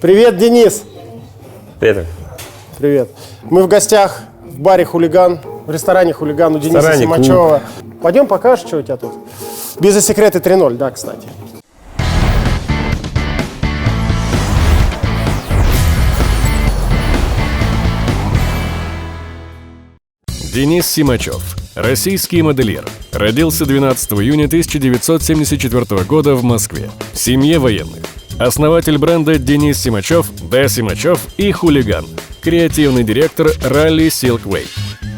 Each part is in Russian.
Привет, Денис. Привет. Привет. Мы в гостях в баре «Хулиган», в ресторане «Хулиган» у Дениса ресторане Симачева. Пойдем покажешь, что у тебя тут? Бизнес-секреты 3.0, да, кстати. Денис Симачев, российский модельер. Родился 12 июня 1974 года в Москве. В семье военных. Основатель бренда Денис Симачев, Д. Симачев и Хулиган. Креативный директор ралли Silk Way.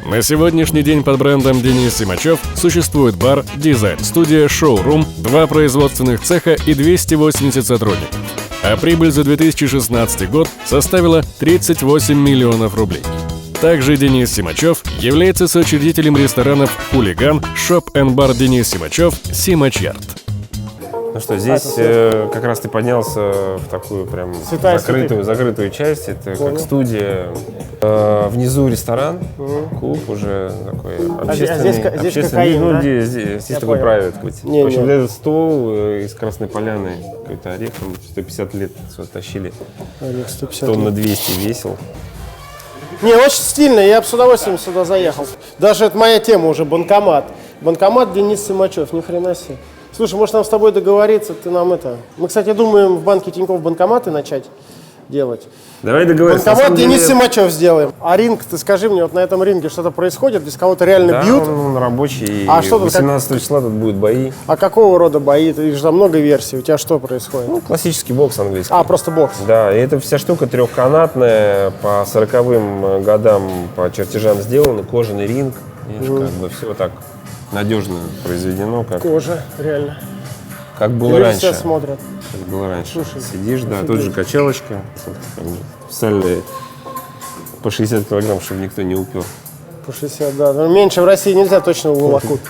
На сегодняшний день под брендом Денис Симачев существует бар, дизайн-студия, шоу-рум, два производственных цеха и 280 сотрудников. А прибыль за 2016 год составила 38 миллионов рублей. Также Денис Симачев является соучредителем ресторанов «Хулиган», «Shop and Bar Денис Симачев», «Simachyard». Ну что, здесь э, как раз ты поднялся в такую прям Святая закрытую, закрытую часть. Это как студия. Э, внизу ресторан, клуб уже такой общественный. А здесь- а здесь общественный. кокаин, ну, да? здесь, здесь, здесь такой понял. Не, в общем, не. вот этот стол э, из Красной Поляны, какой-то орех, там 150 лет сюда тащили. Орех 150 Тонн на лет. 200 весил. Не, очень стильно, я бы с удовольствием сюда заехал. Даже это моя тема уже, банкомат. Банкомат Денис Симачев, ни хрена себе. Слушай, может нам с тобой договориться, ты нам это... Мы, кстати, думаем в банке Тинькофф банкоматы начать делать. Давай договоримся. Банкомат самом деле- Денис Симачев сделаем. А ринг, ты скажи мне, вот на этом ринге что-то происходит, здесь кого-то реально Да, бьют? он, он рабочий. А и что тут как- 18 числа тут будут бои. А какого рода бои? Их же там много версий. У тебя что происходит? Ну, классический бокс английский. А, просто бокс. Да, и эта вся штука трехканатная, по 40 годам по чертежам сделана, кожаный ринг. Видишь, как бы все так надежно произведено, как, Кожа, реально. как было Люди раньше. тебя смотрят. Как было раньше. Слушай, Сидишь, да, тут же качалочка, специальные по 60 килограмм, чтобы никто не упер. По 60, да. Ну, Меньше в России нельзя, точно уволокут.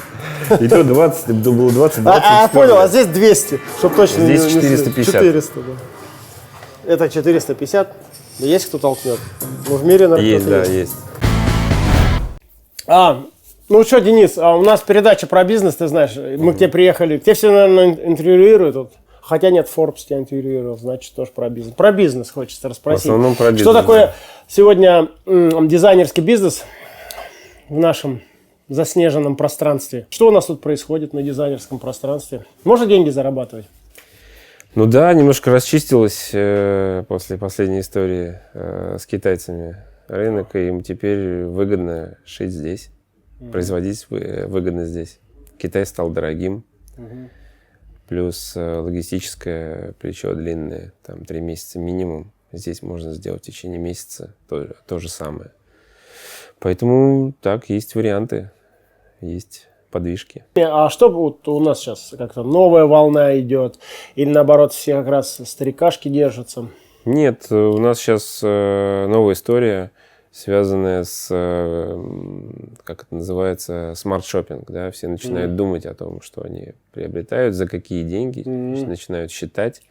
И то 20, то было 20, 20. А, а, понял, а здесь 200, чтобы точно Здесь не- не- 450. 400, да. Это 450. Да Есть кто толкнет? Ну, в мире, наверное, Есть, да, есть. А, ну что, Денис, а у нас передача про бизнес, ты знаешь. Мы к тебе приехали. Тебе все, наверное, интервьюируют. вот. Хотя нет, Forbes тебя интервьюировал, значит, тоже про бизнес. Про бизнес хочется расспросить. В основном про Что бизнес, такое да. сегодня дизайнерский бизнес в нашем заснеженном пространстве? Что у нас тут происходит на дизайнерском пространстве? Можно деньги зарабатывать? Ну да, немножко расчистилось э, после последней истории э, с китайцами рынок, и им теперь выгодно шить здесь, производить вы- выгодно здесь. Китай стал дорогим, плюс э, логистическое плечо длинное, там три месяца минимум. Здесь можно сделать в течение месяца то, то же самое. Поэтому так, есть варианты, есть подвижки. А что вот у нас сейчас как-то новая волна идет? Или наоборот все как раз старикашки держатся? Нет, э, у нас сейчас э, новая история, связанная с, э, как это называется, smart shopping. Да? Все начинают думать о том, что они приобретают, за какие деньги, Мгм. начинают считать,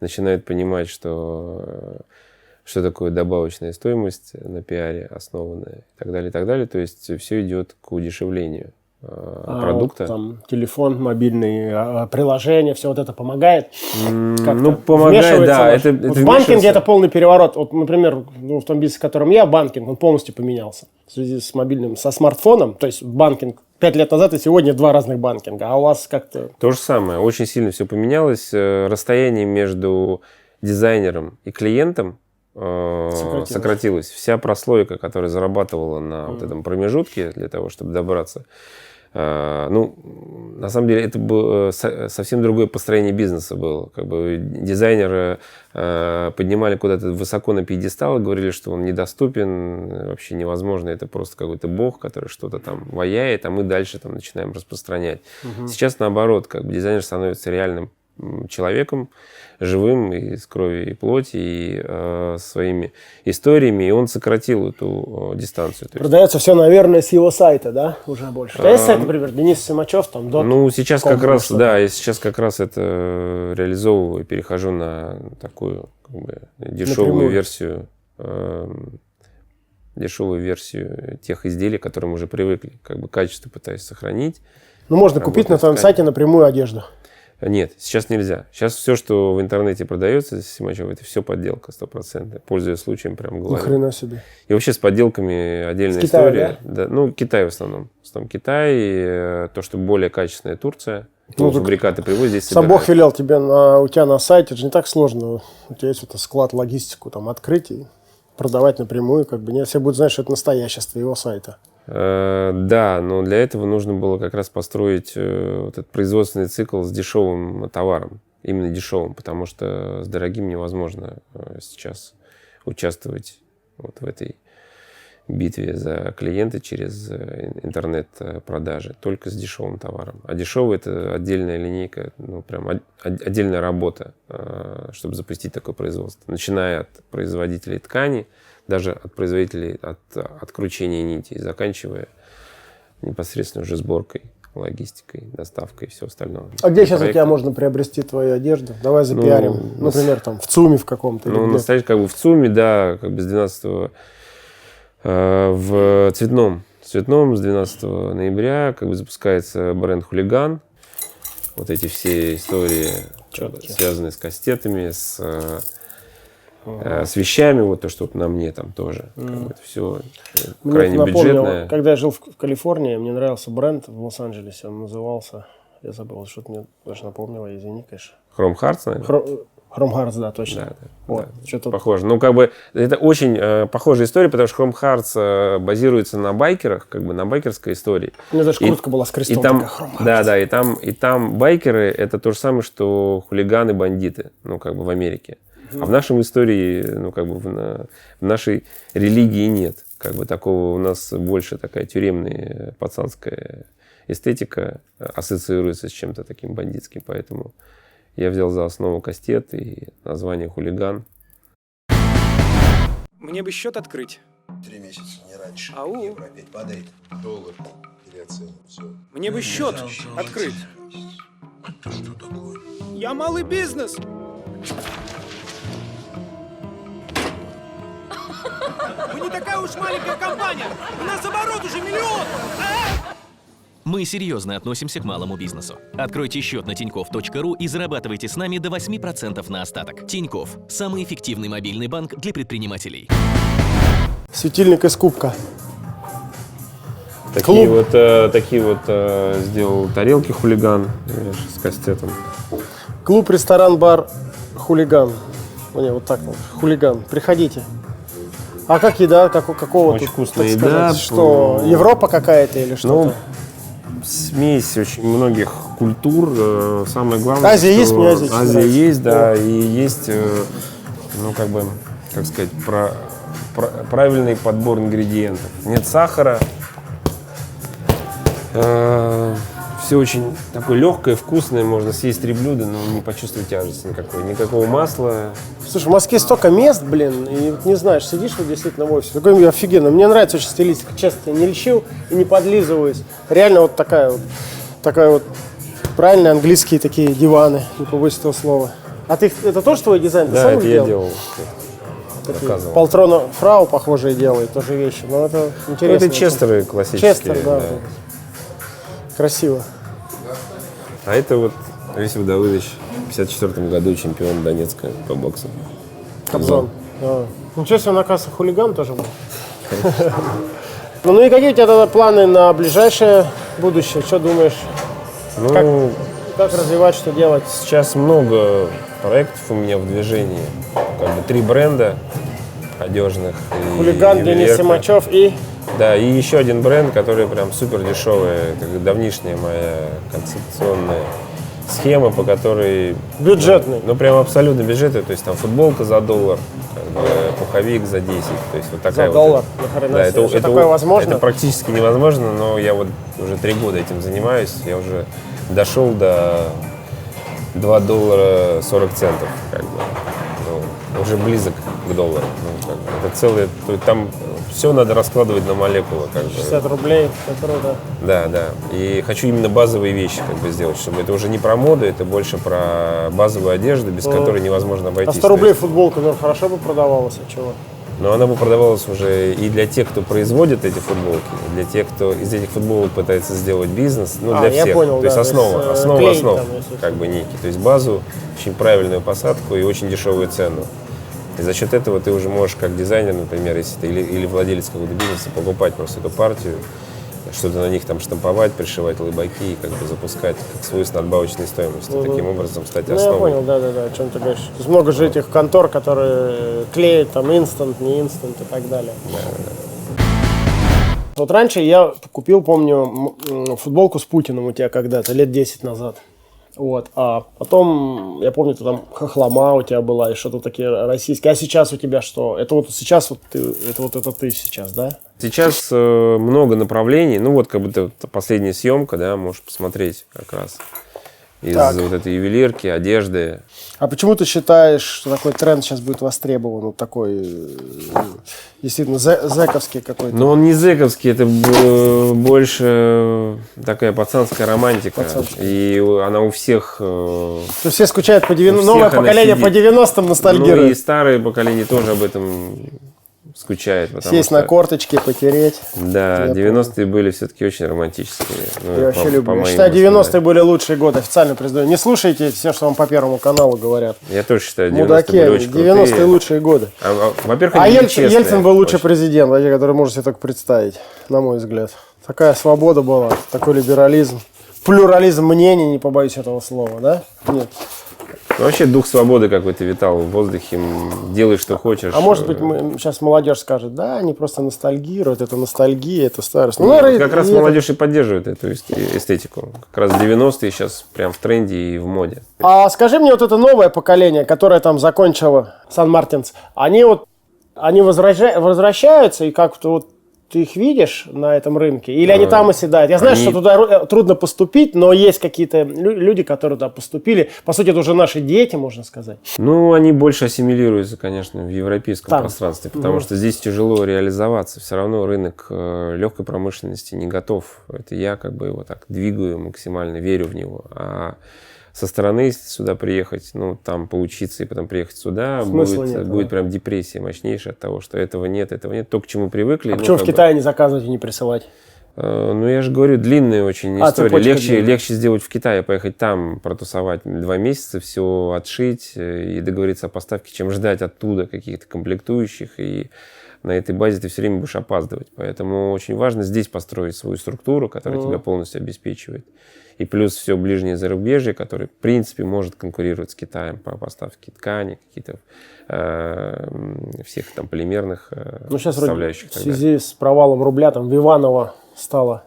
начинают понимать, что, э, что такое добавочная стоимость на пиаре основанная и так далее, и так далее. То есть все идет к удешевлению А продукта. там телефон, мобильный, а, приложение, все вот это помогает. Как-то ну, помогает, да. Это, Вот это в банкинге это полный переворот. Вот, например, ну, в том бизнесе, в котором я, банкинг, он полностью поменялся в связи с мобильным, со смартфоном. То есть банкинг пять лет назад и сегодня два разных банкинга. А у вас как-то... То же самое. Очень сильно все поменялось. Э, Расстояние между дизайнером и клиентом э, Сократилось. сократилось. Вся прослойка, которая зарабатывала на вот этом промежутке для того, чтобы добраться. Э, Ну, на самом деле, это было со- совсем другое построение бизнеса было. Как бы дизайнеры э, поднимали куда-то высоко на пьедестал и говорили, что он недоступен, вообще невозможно, это просто какой-то бог, который что-то там ваяет, а мы дальше там начинаем распространять. Сейчас наоборот, как бы дизайнер становится реальным человеком, живым из крови и плоти, и э, своими историями, и он сократил эту э, дистанцию. То есть, Продается все, наверное, с его сайта, да? Уже больше. Тебя есть сайт, например, Денис Симачев, там, дот. ну, сейчас как раз, что-то. да, я сейчас как раз это э, реализовываю, перехожу на такую как бы, дешевую Напрямую. версию, эм, дешевую версию тех изделий, к которым уже привыкли. Как бы качество пытаюсь сохранить. Ну, можно купить на твоем сайте напрямую одежду. Нет, сейчас нельзя. Сейчас все, что в интернете продается Симачев, это все подделка стопроцентная. Пользуясь случаем, прям Ни говорю. хрена себе. И вообще с подделками отдельная С Китая, история. Да? Ну, Китай в основном. В основном Китай, э, то, что более качественная Турция. Ну, фабрикаты привозят здесь Сам Бог собирают. велел тебе на, у тебя на сайте, это же не так сложно. У тебя есть вот склад, логистику там открыть и продавать напрямую, как бы не все будут знать, что это настоящее с твоего сайта. Э, Да, но для этого нужно было как раз построить э, вот этот производственный цикл с дешевым товаром. Именно дешевым, потому что с дорогим невозможно э, сейчас участвовать вот в этой битве за клиента через интернет-продажи. Только с дешевым товаром. А дешевый – это отдельная линейка, ну, прям от- от- отдельная работа, чтобы запустить такое производство. Начиная от производителей ткани, даже от производителей от откручения нити, и заканчивая непосредственно уже сборкой, логистикой, доставкой и все остальное. А где сейчас у Проекты. тебя можно приобрести твою одежду? Давай запиарим. Ну, Например, там в ЦУМе в каком-то. Ну, настоящий как бы в ЦУМе, да, как бы с 12 э, в Цветном. В Цветном с 12 ноября как бы запускается бренд «Хулиган». Вот эти все истории, э, связанные с кастетами, с, э, э, с вещами, вот то, что вот на мне там тоже. Как бы это все Мне крайне это напомнило, бюджетное. когда я жил в, в Калифорнии, мне нравился бренд в Лос-Анджелесе, он назывался, я забыл, что-то мне даже напомнило, извини, конечно. Хром Хартс, наверное? Хро- Chrome Hearts, да, точно. Да, да, Вот, да. что-то Похоже. Ну, как бы, это очень э, похожая история, потому что Chrome Hearts э, базируется на байкерах, как бы на байкерской истории. У меня даже И- куртка была с крестом И там, такая, Chrome Hearts. да, да, и там, и там байкеры это то же самое, что хулиганы, бандиты, ну, как бы в Америке. А в нашем истории, ну, как бы в, на- в нашей религии нет. Как бы такого у нас больше такая тюремная пацанская эстетика э, ассоциируется с чем-то таким бандитским, поэтому я взял за основу кастет и название хулиган. Мне бы счет открыть. Три месяца, не раньше. Ау. Евро опять падает. Доллар переоценен. Все. Мне бы счет открыть. Что такое? Я малый бизнес. Мы не такая уж маленькая компания. У нас оборот уже миллион. Мы серьезно относимся к малому бизнесу. Откройте счет на тиньков.ру и зарабатывайте с нами до 8% на остаток. Тиньков – самый эффективный мобильный банк для предпринимателей. Светильник из кубка. Такие Клуб. вот, э, такие вот э, сделал тарелки хулиган э, с кастетом. Клуб, ресторан, бар, хулиган. Не, вот так вот. Хулиган. Приходите. А как еда? Как, какого Очень тут, вкусная так еда, сказать, что? Европа какая-то или что-то? Ну, смесь очень многих культур. э, Самое главное, Азия что есть? Мне Азия Азия нравится. есть, да, и есть, э, ну, как бы, как сказать, про, про- правильный подбор ингредиентов. Нет сахара. Все очень такое легкое, вкусное, можно съесть три блюда, но не почувствовать тяжести никакой. Никакого масла. Слушай, в Москве столько мест, блин, и вот не знаешь, сидишь вот действительно в офисе. Такой офигенно. Мне нравится очень стилистика. Честно, я не лечил и не подлизываюсь. Реально вот такая вот, такая вот правильные английские такие диваны, не побоюсь этого слова. А ты это тоже твой дизайн? Ты Да, сам это их я делал? делал. Такие. Полтрона фрау похожие делает, тоже вещи. Но это Ну, интересно. это честеры классические. Честер, да. Красиво. А это вот Алексей Давыдович в 54 году чемпион Донецка по боксу. Кобзон. А. Ничего себе, он, оказывается, хулиган тоже был. Ну, ну и какие у тебя тогда планы на ближайшее будущее? Что думаешь? Ну, Как? Как развивать, что делать? сейчас много проектов у меня в движении. Как бы три бренда одежных. и Хулиган, Денис. Симачев и... Да, и еще один бренд, который прям супер дешевый. Это как давнишняя моя концепционная схема, по которой... Бюджетный. Ну, прям абсолютно бюджетный. То есть там футболка за доллар, пуховик за 10. То есть вот такая вот- доллар? Нахрена Да, это, это, такое возможно? Это практически невозможно, но я вот уже три года этим занимаюсь. Я уже дошел до 2 доллара 40 центов. Как бы. Ну, уже близок к доллару. Ну, как бы, это есть Там все надо раскладывать на молекулы. Как бы. 50 рублей, это круто. Да, да. И хочу именно базовые вещи как бы сделать, чтобы это уже не про моду, это больше про базовую одежду, без которой невозможно А обойтись. 100 То рублей есть, футболка, ну, хорошо бы продавалась, а чего? Но она бы продавалась уже и для тех, кто производит эти футболки, и для тех, кто из этих футболок пытается сделать бизнес, ну, А, для всех. понял, то есть да, основа, то есть, э, основа клей основ, там, как бы некий. То есть базу, очень правильную посадку и очень дешевую цену. И за счет этого ты уже можешь, как дизайнер, например, если ты или, или владелец какого-то бизнеса, покупать просто эту партию, что-то на них там штамповать, пришивать лыбаки и как бы запускать как свою с надбавочной стоимостью. Таким образом стать Ну, я основой. понял, да-да-да, о чем ты говоришь. То есть много же этих контор, которые клеят там инстант, не инстант и так далее. Вот раньше я купил, помню, футболку с Путиным у тебя когда-то, лет 10 назад. Вот. А потом, я помню, ты там хохлома у тебя была и что-то такие российские. А сейчас у тебя что? Это вот сейчас вот ты, это вот это ты сейчас, да? Сейчас э, много направлений. Ну вот как бы последняя съемка, да, можешь посмотреть как раз из Так. вот этой ювелирки, одежды. А почему ты считаешь, что такой тренд сейчас будет востребован? Вот такой, э, действительно, зэ- зэковский какой-то. Но он не зэковский, это б- больше такая пацанская романтика. Пацанская. И она у всех... э, То есть все скучают по 90 У новое поколение сидит. по 90-м Ну и ностальгирует. старое поколение тоже об этом скучает. Сесть что- на корточки, потереть. Да, Я 90-е были все-таки очень романтические. Ну, Я вообще по- люблю. по Я считаю, 90-е воспоминаниям. были лучшие годы, официально признаю. Не слушайте все, что вам по Первому каналу говорят. Я тоже считаю, 90-е Мудаки, были очень 90-е крутые. лучшие годы. А, а, во-первых, А Ельцин, Ельцин был лучший очень. президент, который можно себе только представить, на мой взгляд. Такая свобода была, такой либерализм. Плюрализм мнений, не побоюсь этого слова, да? Нет. Ну, вообще дух свободы какой-то витал в воздухе. Делай, что хочешь. А может быть, мы, сейчас молодежь скажет, да, они просто ностальгируют, это ностальгия, это старость. Ну, вот наверное, как раз и это- молодежь и поддерживает эту эст- эстетику. Как раз 90-е сейчас прям в тренде и в моде. А скажи мне, вот это новое поколение, которое там закончило Сан-Мартинс, они вот, они возвраща- возвращаются, и как-то вот ты их видишь на этом рынке? Или они там оседают? Я знаю, они- что туда э, трудно поступить, но есть какие-то лю- люди, которые туда поступили. По сути, это уже наши дети, можно сказать. Ну, они больше ассимилируются, конечно, в европейском Там. пространстве, потому что здесь тяжело реализоваться. Все равно рынок э, легкой промышленности не готов. Это я как бы его так двигаю максимально, верю в него. А со стороны, сюда приехать, ну, там поучиться и потом приехать сюда, Смысла будет, нет, будет да. прям депрессия мощнейшая от того, что этого нет, этого нет. То, к чему привыкли. А ну, почему в как бы, Китае не заказывать и не присылать? э, ну, я же говорю, длинная очень А, история. Легче, длинная. легче сделать в Китае, поехать там, протусовать два месяца, все отшить э, и договориться о поставке, чем ждать оттуда каких-то комплектующих. И на этой базе ты все время будешь опаздывать. Поэтому очень важно здесь построить свою структуру, которая тебя полностью обеспечивает. И плюс все ближнее зарубежье, которое, в принципе, может конкурировать с Китаем по поставке ткани, какие-то э, всех там полимерных э, Ну, сейчас составляющих. в связи с провалом рубля, там, Виваново стало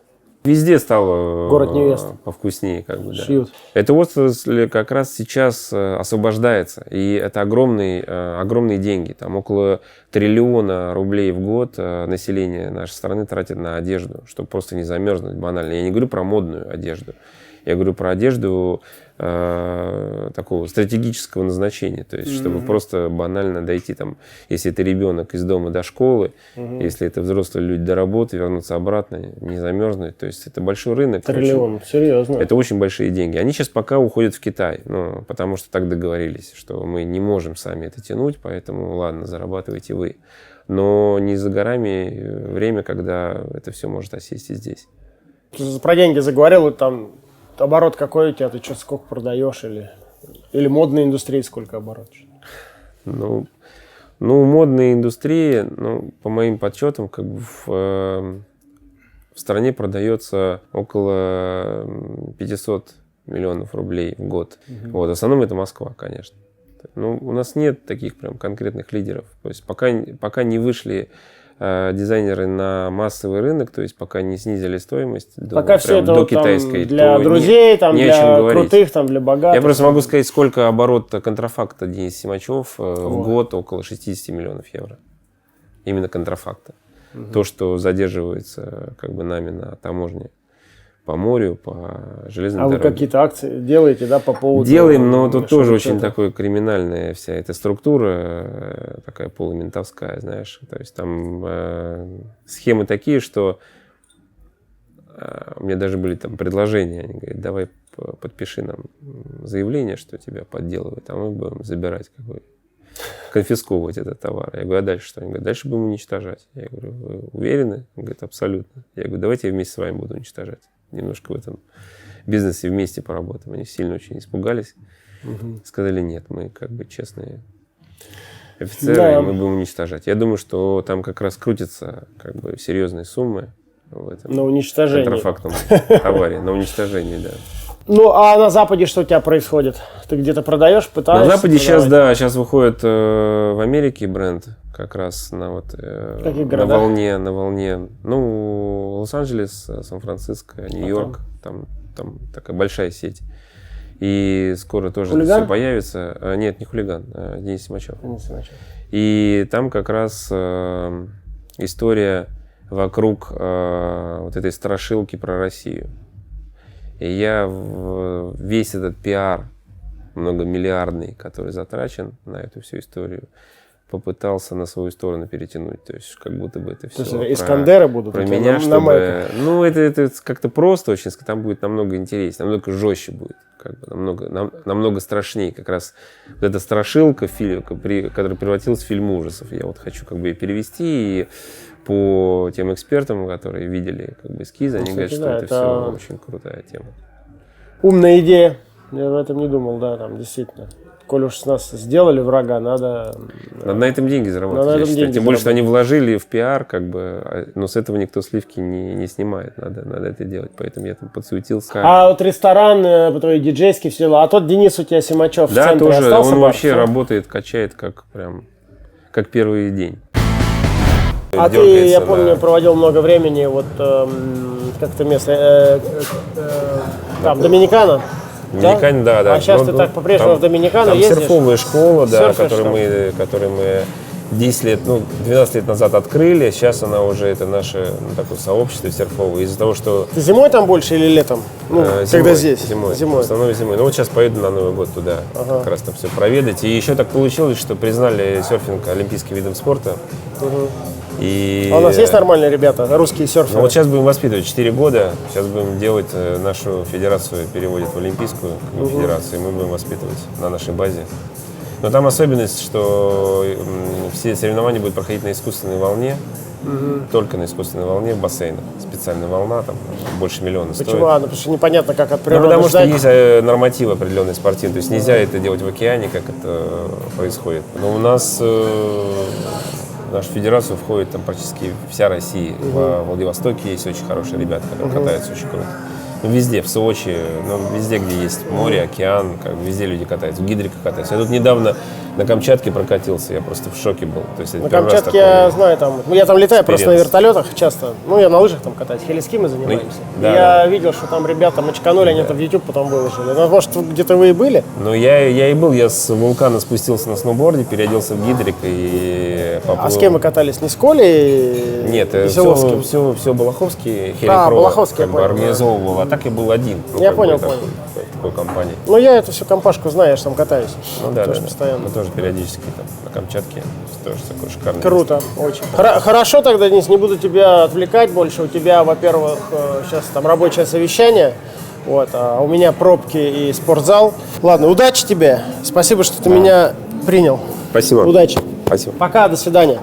Везде стало э, Город невест. повкуснее, как бы, да. шьют. Это отрасль как раз сейчас э, освобождается, и это огромные, э, огромные деньги. Там около триллиона рублей в год э, население нашей страны тратит на одежду, чтобы просто не замерзнуть банально. Я не говорю про модную одежду, я говорю про одежду э, такого стратегического назначения, то есть чтобы просто банально дойти там, если это ребенок из дома до школы, если это взрослые люди до работы, вернуться обратно, не замерзнуть, то есть это большой рынок. очень- Триллион, серьезно. это очень большие деньги. Они сейчас пока уходят в Китай, ну, потому что так договорились, что мы не можем сами это тянуть, поэтому ладно, зарабатывайте вы. Но не за горами э, время, когда это все может осесть и здесь. Про деньги заговорил, вот там оборот какой у тебя, ты что, сколько продаешь или, или модной индустрии сколько оборот? Ну, ну, модная индустрия, ну, по моим подсчетам, как бы в, э, в стране продается около м, 500 миллионов рублей в год. Вот, в основном это Москва, конечно. Ну, у нас нет таких прям конкретных лидеров. То есть пока, пока не вышли дизайнеры на массовый рынок, то есть пока не снизили стоимость до, Пока все прям это до вот там китайской, для то не- друзей, там, не о для чем говорить. крутых, там, для богатых. Я просто могу сказать, сколько оборот контрафакта Денис Симачев э, в год около 60 миллионов евро. Именно контрафакта. То, что задерживается как бы нами на таможне по морю, по железной А вы дороге. какие-то акции делаете, да, по поводу... Делаем, но тут тоже очень что-то- такой криминальная вся эта структура, э, такая полументовская, знаешь. То есть там э, схемы такие, что э, у меня даже были там предложения. Они говорят, давай подпиши нам заявление, что тебя подделывают, а мы будем забирать как бы конфисковывать этот товар. Я говорю, а дальше что? Они говорят, дальше будем уничтожать. Я говорю, вы уверены? Он говорит, абсолютно. Я говорю, давайте я вместе с вами буду уничтожать. Немножко в этом бизнесе вместе поработаем. Они сильно очень испугались. Сказали, нет, мы как бы честные офицеры, Да. и мы будем уничтожать. Я думаю, что там как раз крутятся как бы серьезные суммы в этом На уничтожение. контрафактном товаре, на уничтожении, да. Ну, а на Западе что у тебя происходит? Ты где-то продаешь, пытаешься? На Западе сейчас, продавать? да, сейчас выходит э, в Америке бренд как раз на вот э, каких на городах? волне, на волне, ну Лос-Анджелес, э, Сан-Франциско, Нью-Йорк, там там такая большая сеть. И скоро тоже Хулиган? все появится. А, нет, не хулиган, а Денис Симачев. Не знаю. И там как раз э, история вокруг э, вот этой страшилки про Россию. И я в- весь этот пиар многомиллиардный, который затрачен на эту всю историю, попытался на свою сторону перетянуть. То есть как будто бы это все То есть Искандеры будут про меня, на- на чтобы... майках? Ну, это, это как-то просто очень, там будет намного интереснее, намного жестче будет, как бы, намного, нам- намного страшнее. Как раз вот эта страшилка, фильм, при- которая превратилась в фильм ужасов. Я вот хочу как бы ее перевести и по тем экспертам, которые видели как бы эскизы, они Ну, говорят, кстати, что да, это, это- все очень крутая тема. Умная идея. Я в этом не думал, да, там действительно. Коль уж с нас сделали врага, надо... Надо на этом деньги заработать. Надо на я считаю. деньги Тем более, что они вложили в пиар, как бы, а- но с этого никто сливки не, не снимает. Надо, надо это делать. Поэтому я там подсуетился. А вот ресторан, э, твой диджейский, все дела. А тот Денис у тебя Симачев в Да, центре тоже. остался? Он бар? вообще Всё? работает, качает как прям как первый день. А ты, я помню, да. проводил много времени, вот эм, как это место, э, э, э, там, Доминикана. Доминикане, да, да. А сейчас Ну, ты так по-прежнему в Доминикану ездишь? серфовая школа, да, которую мы, которую мы 10 лет, ну, 12 лет назад открыли. Сейчас она уже, это наше ну, такое сообщество серфовое. Из-за того, что Ты зимой там больше или летом? Ну, Э, когда зимой, здесь? Зимой. Зимой. В основном зимой. Ну вот сейчас поеду на Новый год туда, как раз там все проведать. И еще так получилось, что признали серфинг олимпийским видом спорта. И... А у нас есть нормальные ребята, русские серферы? Ну вот сейчас будем воспитывать 4 года. Сейчас будем делать э, нашу федерацию, переводит в Олимпийскую бы, федерацию, и мы будем воспитывать на нашей базе. Но там особенность, что все соревнования будут проходить на искусственной волне, только на искусственной волне в бассейнах. Специальная волна, там больше миллиона стоит. Почему? А, ну, потому что непонятно, как от Ну, природы потому что ждать. есть э, нормативы определенные спортивные. То есть нельзя это делать в океане, как это э, происходит. Но у нас э, в нашу федерацию входит там практически вся Россия. Во Владивостоке есть очень хорошие ребята, которые катаются очень круто. Ну, везде, в Сочи, ну, везде, где есть море, океан, как бы везде люди катаются. В гидриках катаются. Я тут недавно на Камчатке прокатился, я просто в шоке был. То есть, На Камчатке такое- я знаю там. Ну, я там летаю просто на experience. вертолетах часто. Ну, я на лыжах там катаюсь. Хелиски мы занимаемся. Ну, да, я да. видел, что там ребята мочканули, они это в YouTube потом выложили. Ну, может, где-то вы и были? Ну, я, я и был, я с вулкана спустился на сноуборде, переоделся в гидрик и поплыл. А с кем вы катались? Не с Колей? Нет, все, все, все Балаховский, Херри А, Балаховский, я бы понял, организовывал, а так я был один. Ну, Я понял, такой- понял. Такой компании. Ну, я эту всю компашку знаю, я же там катаюсь. Ну да, Тоже да, да. постоянно. Мы тоже периодически там на Камчатке. Тоже такой шикарный. Круто, очень. Хора- хорошо тогда, Денис, не буду тебя отвлекать больше. У тебя, во-первых, сейчас там рабочее совещание. Вот, а у меня пробки и спортзал. Ладно, удачи тебе. Спасибо, что ты меня принял. Спасибо. Удачи. Спасибо. Пока, до свидания.